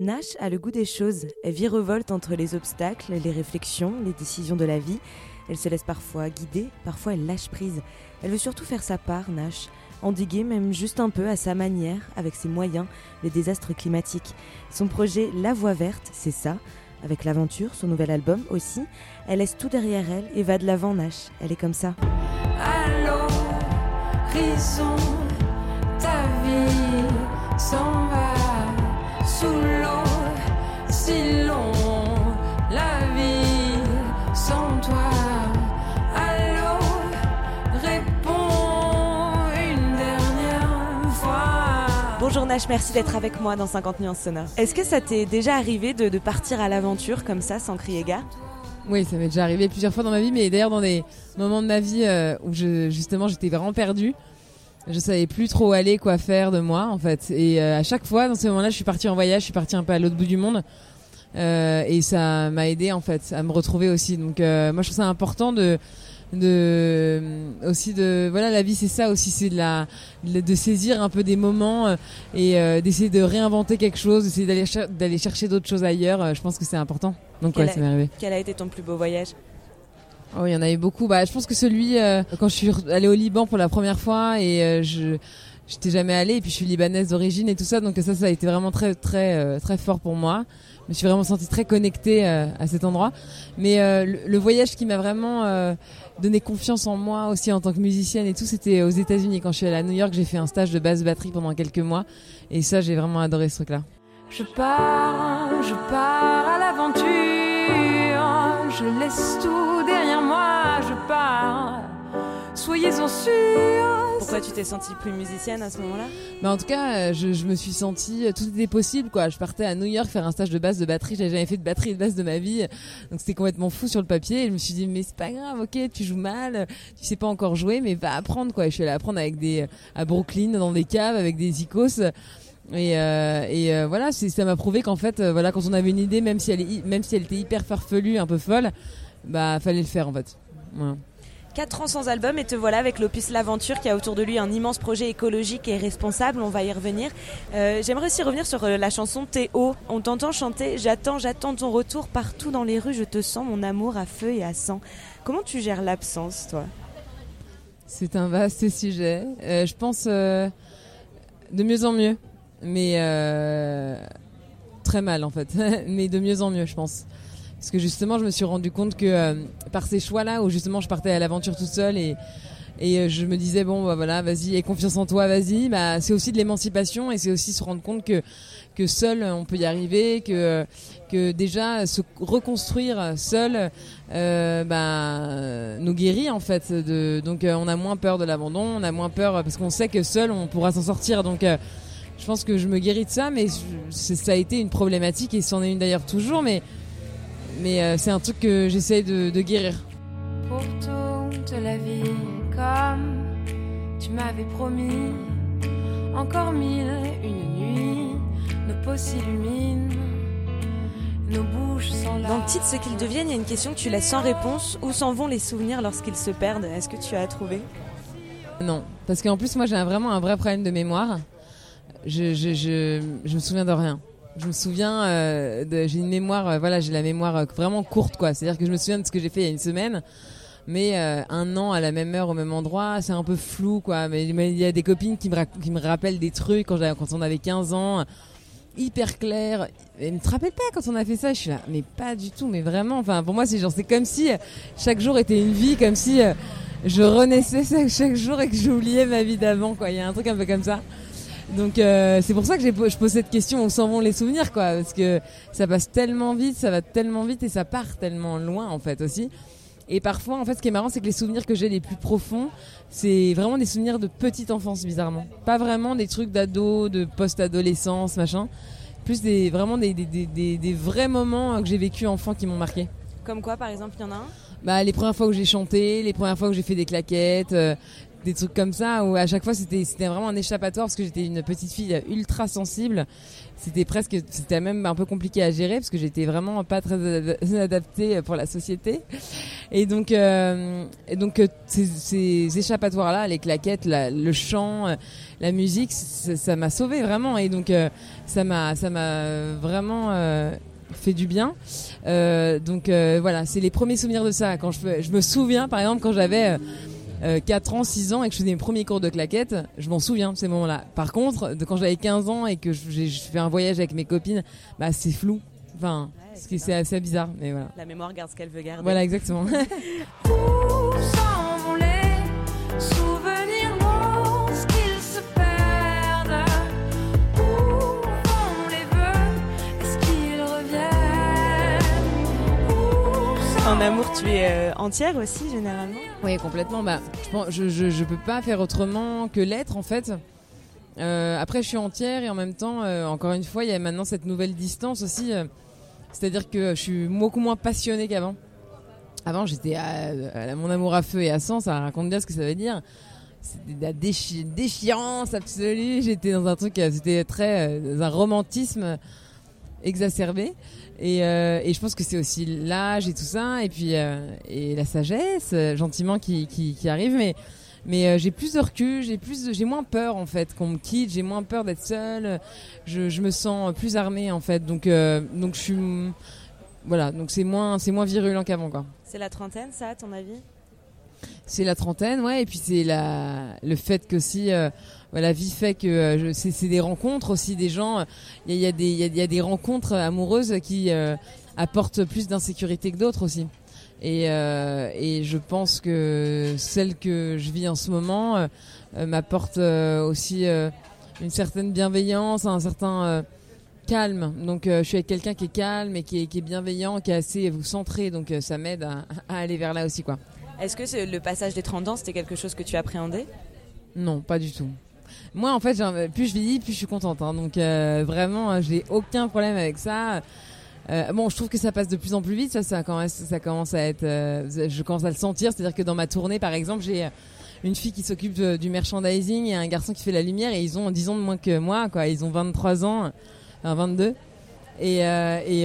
Nash a le goût des choses. Elle virevolte entre les obstacles, les réflexions, les décisions de la vie. Elle se laisse parfois guider, parfois elle lâche prise. Elle veut surtout faire sa part, Nash, endiguer même juste un peu à sa manière, avec ses moyens, les désastres climatiques. Son projet La Voie Verte, c'est ça. Avec l'aventure, son nouvel album aussi, elle laisse tout derrière elle et va de l'avant, Nash. Elle est comme ça. Ta vie s'en Bonjour Nash, merci d'être avec moi dans 50 nuances sonores. Est-ce que ça t'est déjà arrivé de, partir à l'aventure comme ça, sans crier gare? Oui, ça m'est déjà arrivé plusieurs fois dans ma vie, mais d'ailleurs dans des moments de ma vie euh, où je, justement j'étais vraiment perdue. Je savais plus trop aller, quoi faire de moi en fait. Et euh, à chaque fois dans ces moments-là, je suis partie en voyage, je suis partie un peu à l'autre bout du monde. Euh, et ça m'a aidé en fait à me retrouver aussi. Donc moi je trouve ça important de de aussi de voilà la vie c'est ça aussi c'est de la de saisir un peu des moments euh, et euh, d'essayer de réinventer quelque chose d'essayer d'aller cher- d'aller chercher d'autres choses ailleurs euh, je pense que c'est important. Donc Quel ouais a- ça m'est arrivé. Quel a été ton plus beau voyage? Oh, il y en avait beaucoup. Bah, je pense que celui euh, quand je suis allée au Liban pour la première fois et euh, je j'étais jamais allée et puis je suis libanaise d'origine et tout ça donc ça ça a été vraiment très très euh, très fort pour moi. Je me suis vraiment sentie très connectée euh, à cet endroit. Mais euh, le, voyage qui m'a vraiment donné confiance en moi aussi en tant que musicienne et tout, c'était aux États-Unis quand je suis allée à New York. J'ai fait un stage de basse batterie pendant quelques mois et ça j'ai vraiment adoré ce truc-là. Je pars, je pars à l'aventure, je laisse tout derrière moi, je pars. Soyez-en sûrs. Pourquoi tu t'es sentie plus musicienne à ce moment-là Mais en tout cas, euh, je, je me suis sentie, euh, tout était possible quoi. Je partais à New York faire un stage de basse de batterie. J'avais jamais fait de batterie de basse de ma vie, donc c'était complètement fou sur le papier. Et je me suis dit mais c'est pas grave, ok, tu joues mal, tu sais pas encore jouer, mais va apprendre quoi. Et je suis allée apprendre avec des à Brooklyn dans des caves avec des icos. Et, euh, et euh, voilà, ça m'a prouvé qu'en fait, euh, voilà, quand on avait une idée, même si elle est, même si elle était hyper farfelue, un peu folle, bah fallait le faire en fait. Voilà. 4 ans sans album et te voilà avec l'opus L'Aventure qui a autour de lui un immense projet écologique et responsable, on va y revenir. Euh, J'aimerais aussi revenir sur euh, la chanson Théo. On t'entend chanter J'attends, j'attends ton retour partout dans les rues, je te sens mon amour à feu et à sang. Comment tu gères l'absence toi? C'est un vaste sujet. Euh, je pense de mieux en mieux, mais très mal en fait, mais de mieux en mieux, je pense. Parce que justement, je me suis rendu compte que euh, par ces choix-là, où justement je partais à l'aventure toute seule et et euh, je me disais bon bah voilà, vas-y, aie confiance en toi, vas-y. Bah c'est aussi de l'émancipation et c'est aussi se rendre compte que seul on peut y arriver, que déjà se reconstruire seul euh, bah, nous guérit en fait. Donc euh, on a moins peur de l'abandon, on a moins peur parce qu'on sait que seul on pourra s'en sortir. Donc euh, je pense que je me guéris de ça, mais ça a été une problématique et c'en est une d'ailleurs toujours, mais mais euh, c'est un truc que j'essaye de, de guérir. pour toute la vie comme tu m'avais promis. Encore mille, une nuit, nos peaux s'illuminent, nos bouches sont là. Dans le titre Ce qu'ils deviennent, il y a une question que tu laisses sans réponse. Où s'en vont les souvenirs lorsqu'ils se perdent? Est-ce que tu as trouvé? Non, parce qu'en plus moi j'ai vraiment un vrai problème de mémoire. Je, je, je, je me souviens de rien. Je me souviens, euh, j'ai une mémoire, euh, voilà, j'ai la mémoire euh, vraiment courte quoi. C'est-à-dire que je me souviens de ce que j'ai fait il y a une semaine, mais euh, un an à la même heure au même endroit, c'est un peu flou quoi. Mais il y a des copines qui me, qui me rappellent des trucs quand, on avait 15 ans, hyper clair. Et me te rappelles pas quand on a fait ça Je suis là, mais pas du tout, mais vraiment. Enfin, pour moi c'est genre c'est comme si chaque jour était une vie, comme si je renaissais chaque jour et que j'oubliais ma vie d'avant quoi. Il y a un truc un peu comme ça. Donc euh, c'est pour ça que je pose cette question où s'en vont les souvenirs quoi parce que ça passe tellement vite, ça va tellement vite et ça part tellement loin en fait aussi. Et parfois en fait ce qui est marrant c'est que les souvenirs que j'ai les plus profonds, c'est vraiment des souvenirs de petite enfance bizarrement. Pas vraiment des trucs d'ado, de post-adolescence, machin. Plus des vraiment des, des, des, des, vrais moments que j'ai vécu enfant qui m'ont marqué. Comme quoi par exemple, il y en a un? Bah les premières fois où j'ai chanté, les premières fois où j'ai fait des claquettes, euh, des trucs comme ça où à chaque fois c'était c'était vraiment un échappatoire parce que j'étais une petite fille ultra sensible c'était presque c'était même un peu compliqué à gérer parce que j'étais vraiment pas très adaptée pour la société et donc euh, et donc euh, ces, échappatoires là les claquettes le chant euh, la musique ça m'a sauvé vraiment et donc ça m'a ça m'a vraiment fait du bien. Euh, donc euh, voilà, c'est les premiers souvenirs de ça. Quand je, je me souviens, par exemple, quand j'avais euh, 4 ans, 6 ans et que je faisais mes premiers cours de claquettes, je m'en souviens de ces moments-là. Par contre, de quand j'avais 15 ans et que j'ai fait un voyage avec mes copines, bah c'est flou. Enfin, c'est assez bizarre, mais voilà. La mémoire garde ce qu'elle veut garder. Voilà, exactement. En amour, tu es euh, entière aussi, généralement Oui, complètement. Bah, je, je, peux pas faire autrement que l'être, en fait. Euh, après, je suis entière et en même temps, euh, encore une fois, il y a maintenant cette nouvelle distance aussi. C'est-à-dire que je suis beaucoup moins passionnée qu'avant. Avant, j'étais à, mon amour à feu et à sang, ça raconte bien ce que ça veut dire. C'était de la déchirance absolue. J'étais dans un truc, c'était très, un romantisme exacerbé. Et, euh, et, je pense que c'est aussi l'âge et tout ça, et puis euh, et la sagesse, euh, gentiment, qui, qui, qui, arrive. Mais, mais j'ai plus de recul, j'ai plus, j'ai moins peur en fait qu'on me quitte, j'ai moins peur d'être seule. Je, je, me sens plus armée en fait. Donc, donc je suis, voilà, donc c'est moins, c'est moins virulent qu'avant quoi. C'est la trentaine, ça, à ton avis? C'est la trentaine, ouais. Et puis c'est la, le fait que si la vie fait que euh, c'est des rencontres aussi des gens. Il y a, des il y a, des rencontres amoureuses qui euh, apportent plus d'insécurité que d'autres aussi. Et, euh, et je pense que celle que je vis en ce moment m'apporte aussi une certaine bienveillance, un certain calme. Donc je suis avec quelqu'un qui est calme et qui est, qui est, bienveillant, qui est assez centré. Donc ça m'aide à, à, aller vers là aussi quoi. Est-ce que le passage des 30 ans c'était quelque chose que tu appréhendais Non, pas du tout. Moi, en fait, plus je vis, plus je suis contente. Hein. donc euh, vraiment, euh, j'ai aucun problème avec ça. Euh, bon, je trouve que ça passe de plus en plus vite. Ça, ça commence, ça commence à être. je commence à le sentir. C'est-à-dire que dans ma tournée, par exemple, j'ai une fille qui s'occupe du merchandising et un garçon qui fait la lumière et ils ont 10 ans de moins que moi. Ils ont 23 ans, enfin 22. Et, et,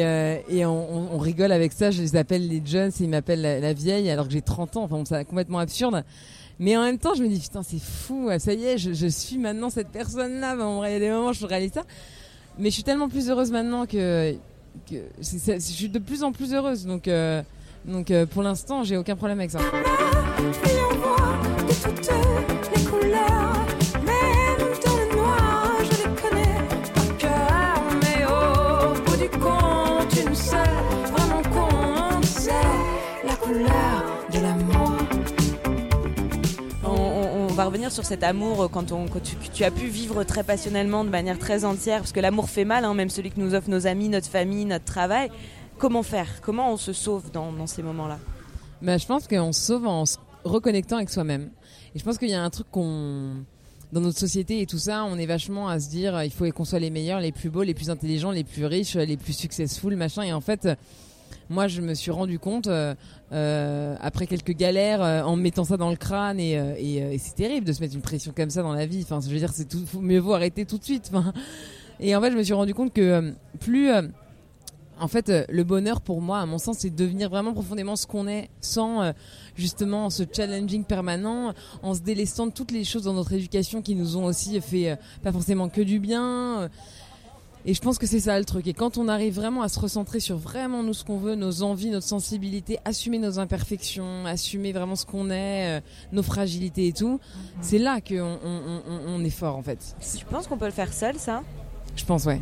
et on, on, rigole avec ça. Je les appelle les jeunes et ils m'appellent la, vieille alors que j'ai 30 ans. Enfin, c'est complètement absurde. Mais en même temps, je me dis, putain, c'est fou, ça y est, je, je suis maintenant cette personne-là. Bon, il y a des moments où je réalise ça. Mais je suis tellement plus heureuse maintenant que, que je suis de plus en plus heureuse. Donc, euh, donc euh, pour l'instant, j'ai aucun problème avec ça. Va revenir sur cet amour euh, quand, on, tu, as pu vivre très passionnellement, de manière très entière, parce que l'amour fait mal, hein, même celui que nous offrent nos amis, notre famille, notre travail. Comment faire? Comment on se sauve dans, ces moments-là? Bah, Je pense qu'on se sauve en se reconnectant avec soi-même. Et je pense qu'il y a un truc qu'on dans notre société et tout ça, on est vachement à se dire il faut qu'on soit les meilleurs, les plus beaux, les plus intelligents, les plus riches, les plus successful, machin. Et en fait, moi, je me suis rendu compte euh, euh, après quelques galères euh, en mettant ça dans le crâne et, et, et c'est terrible de se mettre une pression comme ça dans la vie. Enfin, je veux dire, c'est tout, mieux vaut arrêter tout de suite. Enfin, et en fait, je me suis rendu compte que plus en fait, le bonheur pour moi, à mon sens, c'est de devenir vraiment profondément ce qu'on est, sans justement ce challenging permanent, en se délaissant de toutes les choses dans notre éducation qui nous ont aussi fait pas forcément que du bien. Et je pense que c'est ça le truc. Et quand on arrive vraiment à se recentrer sur vraiment nous ce qu'on veut, nos envies, notre sensibilité, assumer nos imperfections, assumer vraiment ce qu'on est, euh, nos fragilités et tout, c'est là qu'on on, on, on, est fort en fait. Tu penses qu'on peut le faire seul ça? Je pense ouais.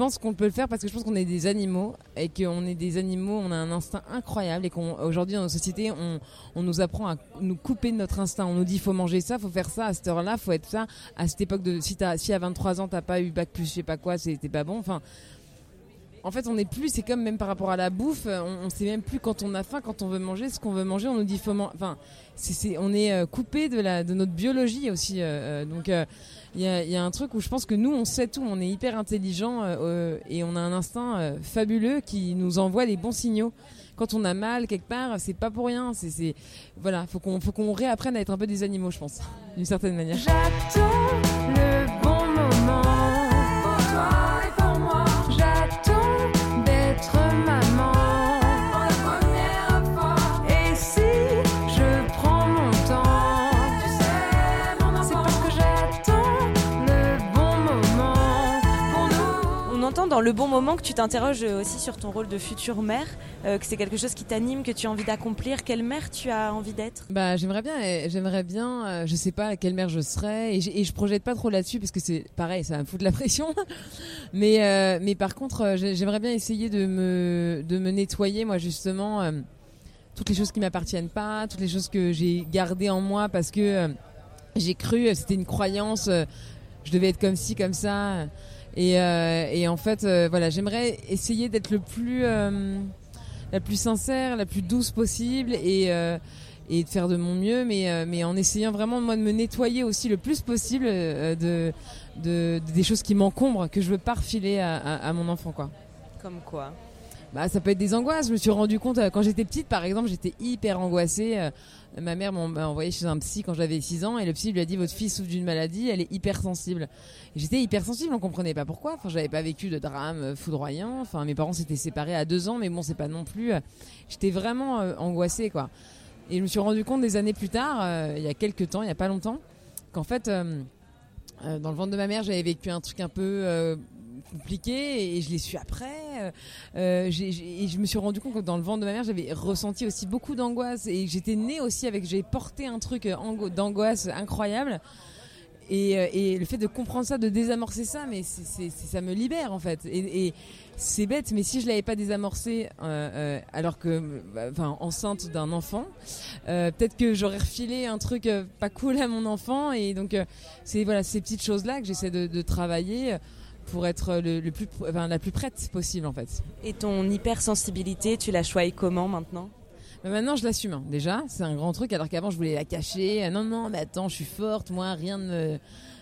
Pense qu'on peut le faire parce que je pense qu'on est des animaux et qu'on est des animaux, on a un instinct incroyable et qu'aujourd'hui dans nos sociétés, on, on, nous apprend à nous couper de notre instinct. On nous dit faut manger ça, faut faire ça à cette heure-là, faut être ça. À cette époque de si, as, si à 23 ans t'as pas eu bac plus je sais pas quoi, c'était pas bon. Enfin, en fait, on n'est plus, c'est comme même par rapport à la bouffe, on, on, sait même plus quand on a faim, quand on veut manger, ce qu'on veut manger, on nous dit faut manger. Enfin, c'est, on est euh, coupé de la de notre biologie aussi. Euh, euh donc euh, il y a, y a, un truc où je pense que nous, on sait tout, on est hyper intelligent euh, euh, et on a un instinct euh, fabuleux qui nous envoie les bons signaux quand on a mal quelque part, c'est pas pour rien. C'est, c'est voilà, faut qu'on, faut qu'on réapprenne à être un peu des animaux, je pense, d'une certaine manière. Dans le bon moment que tu t'interroges aussi sur ton rôle de future mère, euh, que c'est quelque chose qui t'anime, que tu as envie d'accomplir. Quelle mère tu as envie d'être? Bah, j'aimerais bien, euh, j'aimerais bien, euh, je sais pas quelle mère je serais, et, et je projette pas trop là-dessus parce que c'est pareil, ça me foutre la pression. mais, euh, mais par contre, euh, j'ai- j'aimerais bien essayer de me, de me nettoyer, moi justement, euh, toutes les choses qui m'appartiennent pas, toutes les choses que j'ai gardées en moi parce que euh, j'ai cru, euh, c'était une croyance, euh, je devais être comme ci, comme ça. Et, euh, et en fait, euh, voilà, j'aimerais essayer d'être le plus, euh, la plus sincère, la plus douce possible et, euh, et de faire de mon mieux, mais, euh, mais en essayant vraiment moi de me nettoyer aussi le plus possible euh, de, de, des choses qui m'encombrent, que je veux pas refiler à, à, à mon enfant, quoi. Comme quoi Bah, ça peut être des angoisses. Je me suis rendu compte euh, quand j'étais petite, par exemple, j'étais hyper angoissée. euh, Ma mère m'a envoyé chez un psy quand j'avais 6 ans et le psy lui a dit votre fille souffre d'une maladie, elle est hypersensible. J'étais hypersensible, on comprenait pas pourquoi. Enfin, j'avais pas vécu de drame euh, foudroyant. Enfin, mes parents s'étaient séparés à 2 ans, mais bon, c'est pas non plus. J'étais vraiment angoissée, quoi. Et je me suis rendu compte des années plus tard, il y a quelques temps, il y a pas longtemps, qu'en fait, dans le ventre de ma mère, j'avais vécu un truc un peu compliqué et je l'ai su après. Euh, euh, et je me suis rendu compte que dans le ventre de ma mère, j'avais ressenti aussi beaucoup d'angoisse et j'étais née aussi avec, j'ai porté un truc euh, ango- d'angoisse incroyable. Et, le fait de comprendre ça, de désamorcer ça, mais c'est- ça me libère en fait. Et, c'est bête, mais si je l'avais pas désamorcé, alors que, bah, enceinte d'un enfant, peut-être que j'aurais refilé un truc pas cool à mon enfant. Et donc, c'est voilà ces petites choses là que j'essaie de travailler pour être le, le plus, enfin, la plus prête possible en fait. Et ton hypersensibilité, tu la choisis comment maintenant? Mais maintenant, je l'assume. hein. Déjà, c'est un grand truc. Alors qu'avant, je voulais la cacher. Euh, Non, non, mais attends, je suis forte. Moi, rien ne me,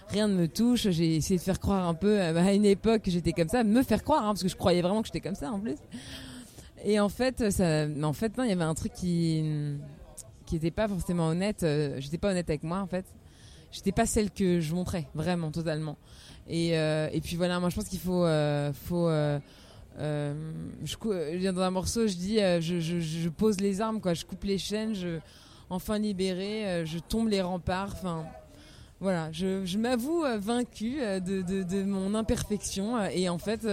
rien ne me touche. J'ai essayé de faire croire un peu euh, à une époque que j'étais comme ça, me faire croire, hein, parce que je croyais vraiment que j'étais comme ça en plus. Et en fait, ça, en fait, non, il y avait un truc qui, qui était pas forcément honnête. Euh, J'étais pas honnête avec moi, en fait. J'étais pas celle que je montrais, vraiment, totalement. Et, euh, et puis voilà, moi, je pense qu'il faut, euh, faut. euh, je, je dans un morceau, je dis, je, je, pose les armes, quoi. Je coupe les chaînes, je, enfin libéré, euh, je tombe les remparts. Enfin, voilà, je, m'avoue vaincue de, de, mon imperfection et en fait,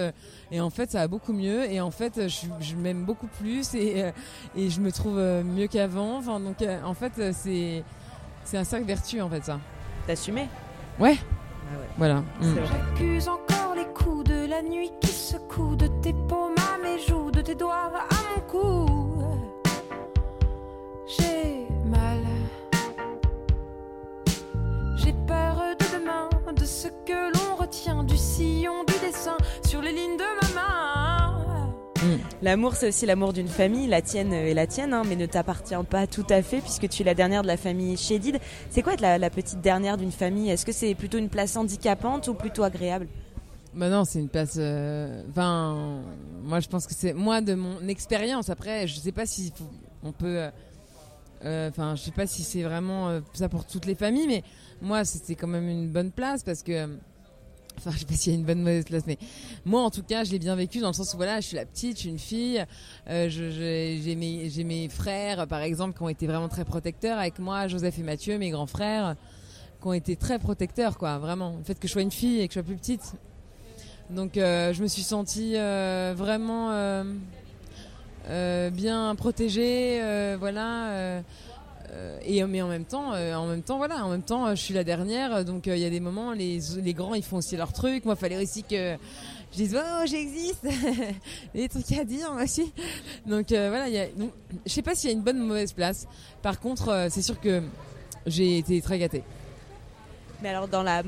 et en fait, ça va beaucoup mieux et en fait, je, m'aime beaucoup plus et, et je me trouve mieux qu'avant. Enfin, donc, en fait, c'est, c'est un cercle vertueux en fait ça. T'assumer Ouais. Ah ouais. Voilà. Mm. J'accuse encore les coups de la nuit qui secouent de tes paumes à mes joues, de tes doigts à mon cou. J'ai L'amour, c'est aussi l'amour d'une famille, la tienne et la tienne, hein, mais ne t'appartient pas tout à fait puisque tu es la dernière de la famille Chédid. C'est quoi être la, petite dernière d'une famille? Est-ce que c'est plutôt une place handicapante ou plutôt agréable? Bah non, c'est une place. euh, Enfin, moi je pense que c'est moi de mon expérience. Après, je sais pas si on peut. euh, euh, Enfin, je sais pas si c'est vraiment euh, ça pour toutes les familles, mais moi c'était quand même une bonne place parce que. Enfin, je sais pas s'il y a une bonne mauvaise place, mais moi en tout cas, je l'ai bien vécu dans le sens où voilà, je suis la petite, je suis une fille, euh, j'ai mes, mes frères par exemple qui ont été vraiment très protecteurs avec moi, Joseph et Mathieu, mes grands frères, qui ont été très protecteurs, quoi, vraiment. Le fait que je sois une fille et que je sois plus petite, donc euh, je me suis sentie euh, vraiment euh, euh, bien protégée, euh, voilà. Euh, et mais en même temps, euh, en même temps, voilà, en même temps, euh, je suis la dernière, donc il y a des moments, les, les grands ils font aussi leur truc. Moi, il fallait aussi que je dise oh j'existe, Il y a des trucs à dire moi aussi. Donc voilà, il y a, donc, je sais pas s'il y a une bonne ou mauvaise place. Par contre, c'est sûr que j'ai été très gâtée. Mais alors, dans la,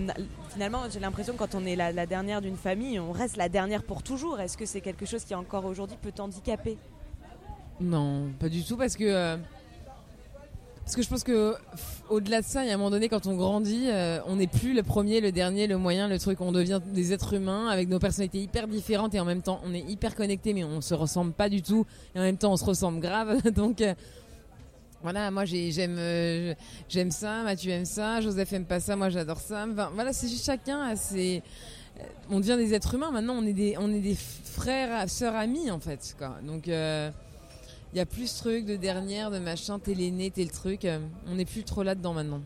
finalement, j'ai l'impression que quand on est la, la dernière d'une famille, on reste la dernière pour toujours. Est-ce que c'est quelque chose qui encore aujourd'hui peut t'handicaper? Non, pas du tout, parce que. Parce que je pense que au-delà de ça, il y a un moment donné, quand on grandit, euh, on n'est plus le premier, le dernier, le moyen, le truc. On devient des êtres humains avec nos personnalités hyper différentes et en même temps, on est hyper connectés, mais on se ressemble pas du tout. Et en même temps, on se ressemble grave. Donc euh, voilà, moi j'aime euh, j'aime ça, Mathieu aime ça, Joseph aime pas ça, moi j'adore ça. Voilà, c'est juste chacun. On devient des êtres humains. Maintenant, on est des on est des frères, sœurs, amis en fait. Donc il y a plus ce truc de dernière, de machin, t'es l'aîné, t'es le truc. Euh, on n'est plus trop là-dedans maintenant.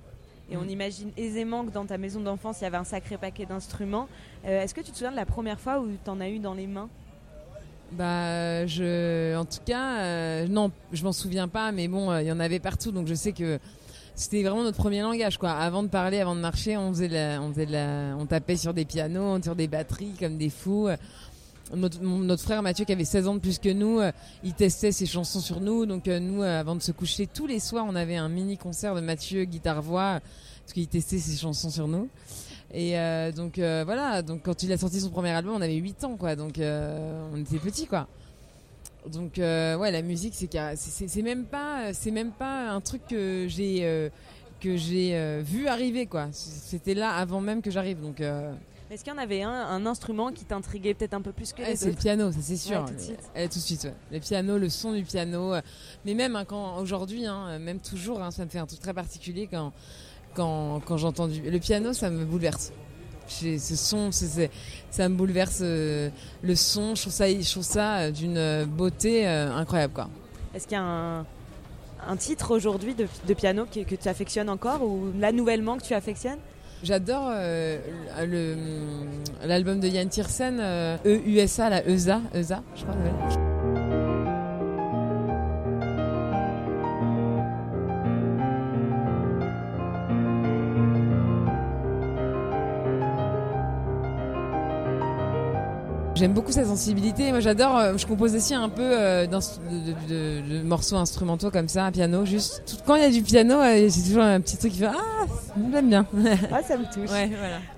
Et on imagine aisément que dans ta maison d'enfance, il y avait un sacré paquet d'instruments. Euh, est-ce que tu te souviens de la première fois où tu en as eu dans les mains? Bah, je, en tout cas, euh, non, je m'en souviens pas, mais bon, il y en avait partout, donc je sais que c'était vraiment notre premier langage, quoi. Avant de parler, avant de marcher, on faisait, on faisait la, on tapait sur des pianos, sur des batteries comme des fous notre, frère Mathieu qui avait 16 ans de plus que nous, euh, il testait ses chansons sur nous. Donc euh, nous, euh, avant de se coucher, tous les soirs, on avait un mini concert de Mathieu guitare-voix parce qu'il testait ses chansons sur nous. Et donc voilà, donc quand il a sorti son premier album, on avait 8 ans quoi, donc on était petits quoi. Donc ouais, la musique c'est c'est même pas c'est même pas un truc que j'ai que j'ai vu arriver quoi. C'était là avant même que j'arrive donc est-ce qu'il y en avait un, un instrument qui t'intriguait peut-être un peu plus que les C'est le piano, ça c'est sûr. tout de suite. tout de suite, Le piano, le son du piano. Euh, mais même hein, quand aujourd'hui, hein, même toujours, hein, ça me fait un truc très particulier quand, quand, quand j'entends du... Le piano, ça me bouleverse. Ce son, ça me bouleverse euh, le son. Je trouve ça, je trouve ça euh, d'une beauté incroyable. quoi. Est-ce qu'il y a un, un titre aujourd'hui de, de, piano que, que tu affectionnes encore ou là nouvellement que tu affectionnes? J'adore euh, l'album de Yann Tiersen, euh, EUSA, la ESA, ESA, je crois. J'aime beaucoup sa sensibilité. Moi, j'adore. Euh, je compose aussi un peu euh, de, morceaux instrumentaux comme ça, un piano. Juste quand il y a du piano, euh, j'ai toujours un petit truc qui fait ah, j'aime bien. ah, ça me touche.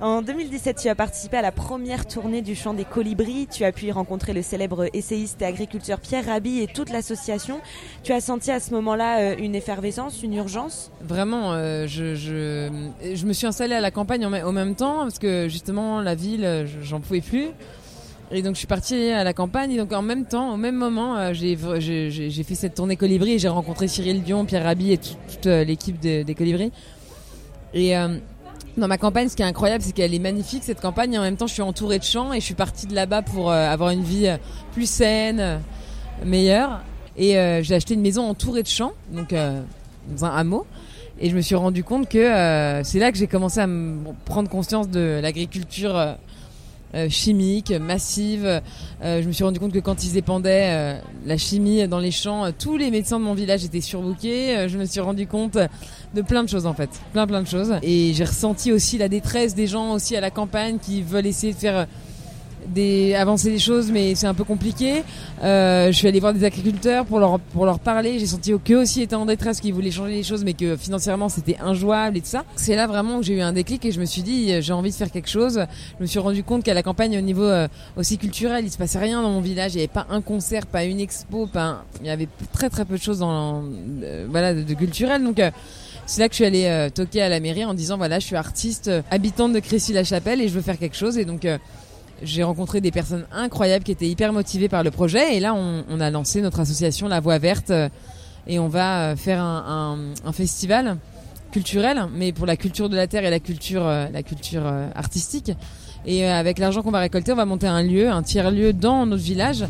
En 2017, tu as participé à la première tournée du chant des colibris. Tu as pu y rencontrer le célèbre essayiste et agriculteur Pierre Rabhi et toute l'association. Tu as senti à ce moment-là une effervescence, une urgence? Vraiment, je, je, me suis installée à la campagne en, même temps parce que justement la ville, j'en pouvais plus. Et donc je suis partie à la campagne et donc en même temps, au même moment, euh, j'ai fait cette tournée Colibri et j'ai rencontré Cyril Dion, Pierre Rabhi et toute, euh, l'équipe des Colibris. Et euh, dans ma campagne, ce qui est incroyable, c'est qu'elle est magnifique cette campagne. Et en même temps, je suis entourée de champs et je suis partie de là-bas pour avoir une vie plus saine, meilleure. Et j'ai acheté une maison entourée de champs, donc dans un hameau. Et je me suis rendu compte que c'est là que j'ai commencé à prendre conscience de l'agriculture euh, chimique, massive. Euh, je me suis rendu compte que quand ils épandaient euh, la chimie dans les champs, tous les médecins de mon village étaient surbookés. je me suis rendu compte de plein de choses en fait, plein plein de choses. Et j'ai ressenti aussi la détresse des gens aussi à la campagne qui veulent essayer de faire des, avancer des choses, mais c'est un peu compliqué. Euh, je suis allée voir des agriculteurs pour leur, pour leur parler. J'ai senti qu'eux aussi étaient en détresse, qu'ils voulaient changer les choses, mais que financièrement c'était injouable et tout ça. C'est là vraiment que j'ai eu un déclic et je me suis dit, euh, j'ai envie de faire quelque chose. Je me suis rendu compte qu'à la campagne, au niveau euh, aussi culturel, il se passait rien dans mon village. Il n'y avait pas un concert, pas une expo, pas il y avait très très peu de choses dans, voilà, de, culturel. Donc, c'est là que je suis allée toquer à la mairie en disant voilà je suis artiste habitante de Crécy-la-Chapelle et je veux faire quelque chose et donc j'ai rencontré des personnes incroyables qui étaient hyper motivées par le projet. Et là, on, a lancé notre association La Voix Verte euh, et on va euh, faire un, festival culturel, mais pour la culture de la terre et la culture, euh, la culture artistique. Et avec l'argent qu'on va récolter, on va monter un lieu, un tiers-lieu dans notre village,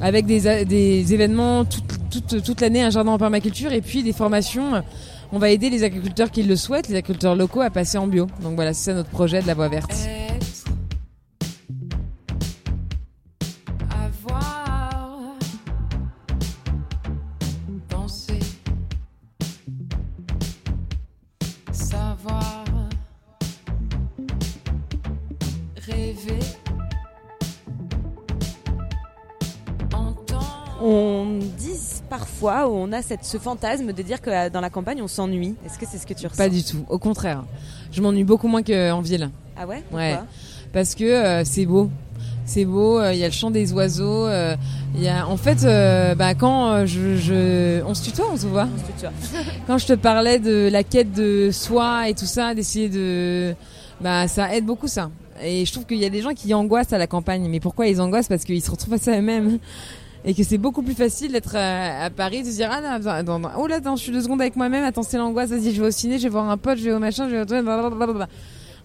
avec des, des événements toute, toute, toute l'année, un jardin en permaculture et puis des formations. On va aider les agriculteurs qui le souhaitent, les agriculteurs locaux, à passer en bio. Donc voilà, c'est ça notre projet de la Voix Verte. On a cette, ce fantasme de dire que euh, dans la campagne on s'ennuie. Est-ce que c'est ce que tu ressens Pas du tout, au contraire. Je m'ennuie beaucoup moins qu'en ville. Ah ouais? Ouais. Parce que euh, c'est beau. c'est beau. Il y a le chant des oiseaux. Il y a, en fait, bah, quand je, je, on se tutoie, on se voit. On se tutoie. quand je te parlais de la quête de soi et tout ça, d'essayer de, bah, ça aide beaucoup ça. Et je trouve qu'il y a des gens qui angoissent à la campagne. Mais pourquoi ils angoissent? Parce qu'ils se retrouvent face à eux-mêmes. Et que c'est beaucoup plus facile d'être à, Paris, de se dire ah non, attends, attends, oh là attends, je suis deux secondes avec moi-même, attends c'est l'angoisse, vas-y je vais au ciné, je vais voir un pote, je vais au machin, je vais au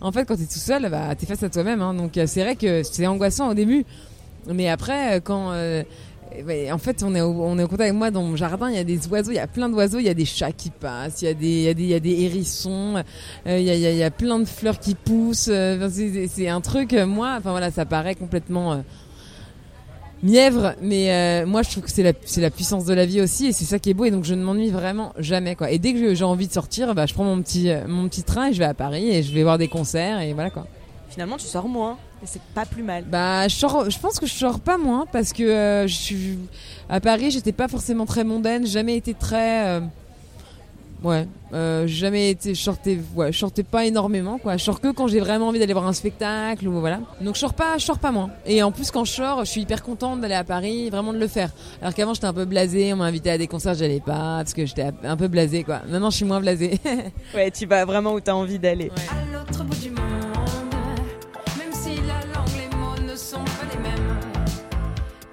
En fait quand t'es tout seul, bah t'es face à toi-même, hein. donc euh, c'est vrai que c'est angoissant au début, mais après euh, quand euh, en fait, on est, au, on est au contact avec moi dans mon jardin. Il y a des oiseaux, il y a plein d'oiseaux, il y a des chats qui passent, il y a des, il y a des, il y a des hérissons, il, y a, il, y a, plein de fleurs qui poussent. c'est un truc, moi, enfin voilà, ça paraît complètement mièvre, mais euh, moi je trouve que c'est la, c'est la puissance de la vie aussi et c'est ça qui est beau et donc je ne m'ennuie vraiment jamais quoi. Et dès que j'ai envie de sortir, bah, je prends mon petit, euh, mon petit train et je vais à Paris et je vais voir des concerts et voilà quoi. Finalement tu sors moins et c'est pas plus mal. Bah je, sors, je pense que je sors pas moins parce que euh, je suis à Paris j'étais pas forcément très mondaine, jamais été très Ouais, euh, jamais été shorté, ouais, shorté pas énormément quoi. Je sors que quand j'ai vraiment envie d'aller voir un spectacle ou voilà. Donc je sors pas, je sors pas moins. Et en plus quand je sors, je suis hyper contente d'aller à Paris, vraiment de le faire. Alors qu'avant j'étais un peu blasée, on m'a invité à des concerts, j'allais pas parce que j'étais un peu blasée quoi. Maintenant je suis moins blasée. ouais, tu vas vraiment où t'as envie d'aller. Ouais. À l'autre bout du monde, même si la langue, les mots ne sont pas les mêmes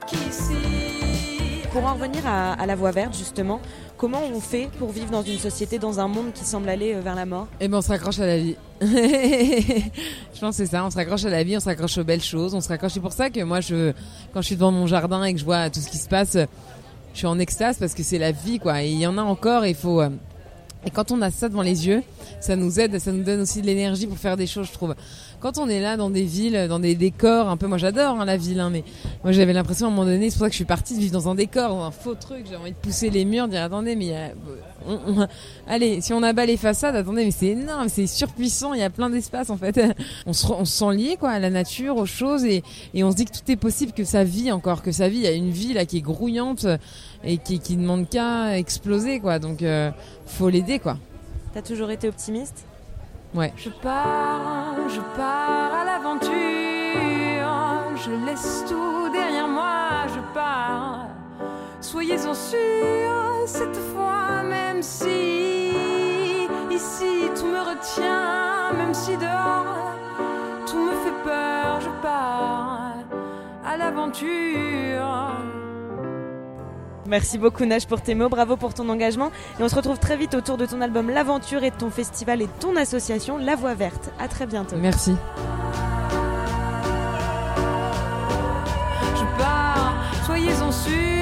qu'ici. Pour en revenir à, à la voix verte justement. Comment on fait pour vivre dans une société, dans un monde qui semble aller euh, vers la mort? Eh ben, on se raccroche à la vie. je pense que c'est ça. On se raccroche à la vie, on se raccroche aux belles choses, on se raccroche. C'est pour ça que moi, je, quand je suis devant mon jardin et que je vois tout ce qui se passe, je suis en extase parce que c'est la vie, quoi. Il y en a encore. Il faut. Euh, et quand on a ça devant les yeux, ça nous aide, ça nous donne aussi de l'énergie pour faire des choses, je trouve quand on est là dans des villes, dans des décors, un peu, moi j'adore hein, la ville, hein, mais moi j'avais l'impression à un moment donné, c'est pour ça que je suis partie de vivre dans un décor, dans un faux truc, j'ai envie de pousser les murs, de dire attendez, mais allez, si on abat les façades, attendez, mais c'est énorme, c'est surpuissant, il y a plein d'espace en fait. on, se, on se sent lié quoi à la nature, aux choses, et, et on se dit que tout est possible, que ça vit encore, que ça vit. Il y a une vie là qui est grouillante et qui, qui demande qu'à exploser quoi, donc euh, faut l'aider quoi. T'as toujours été optimiste? Je pars, je pars à l'aventure, je laisse tout derrière moi, je pars. Soyez-en sûrs, cette fois, même si ici tout me retient, même si dehors tout me fait peur, je pars à l'aventure. Merci beaucoup Nash pour tes mots, bravo pour ton engagement et on se retrouve très vite autour de ton album L'Aventure et de ton festival et de ton association La Voix Verte. À très bientôt. Merci. Je pars, soyez en sûrs.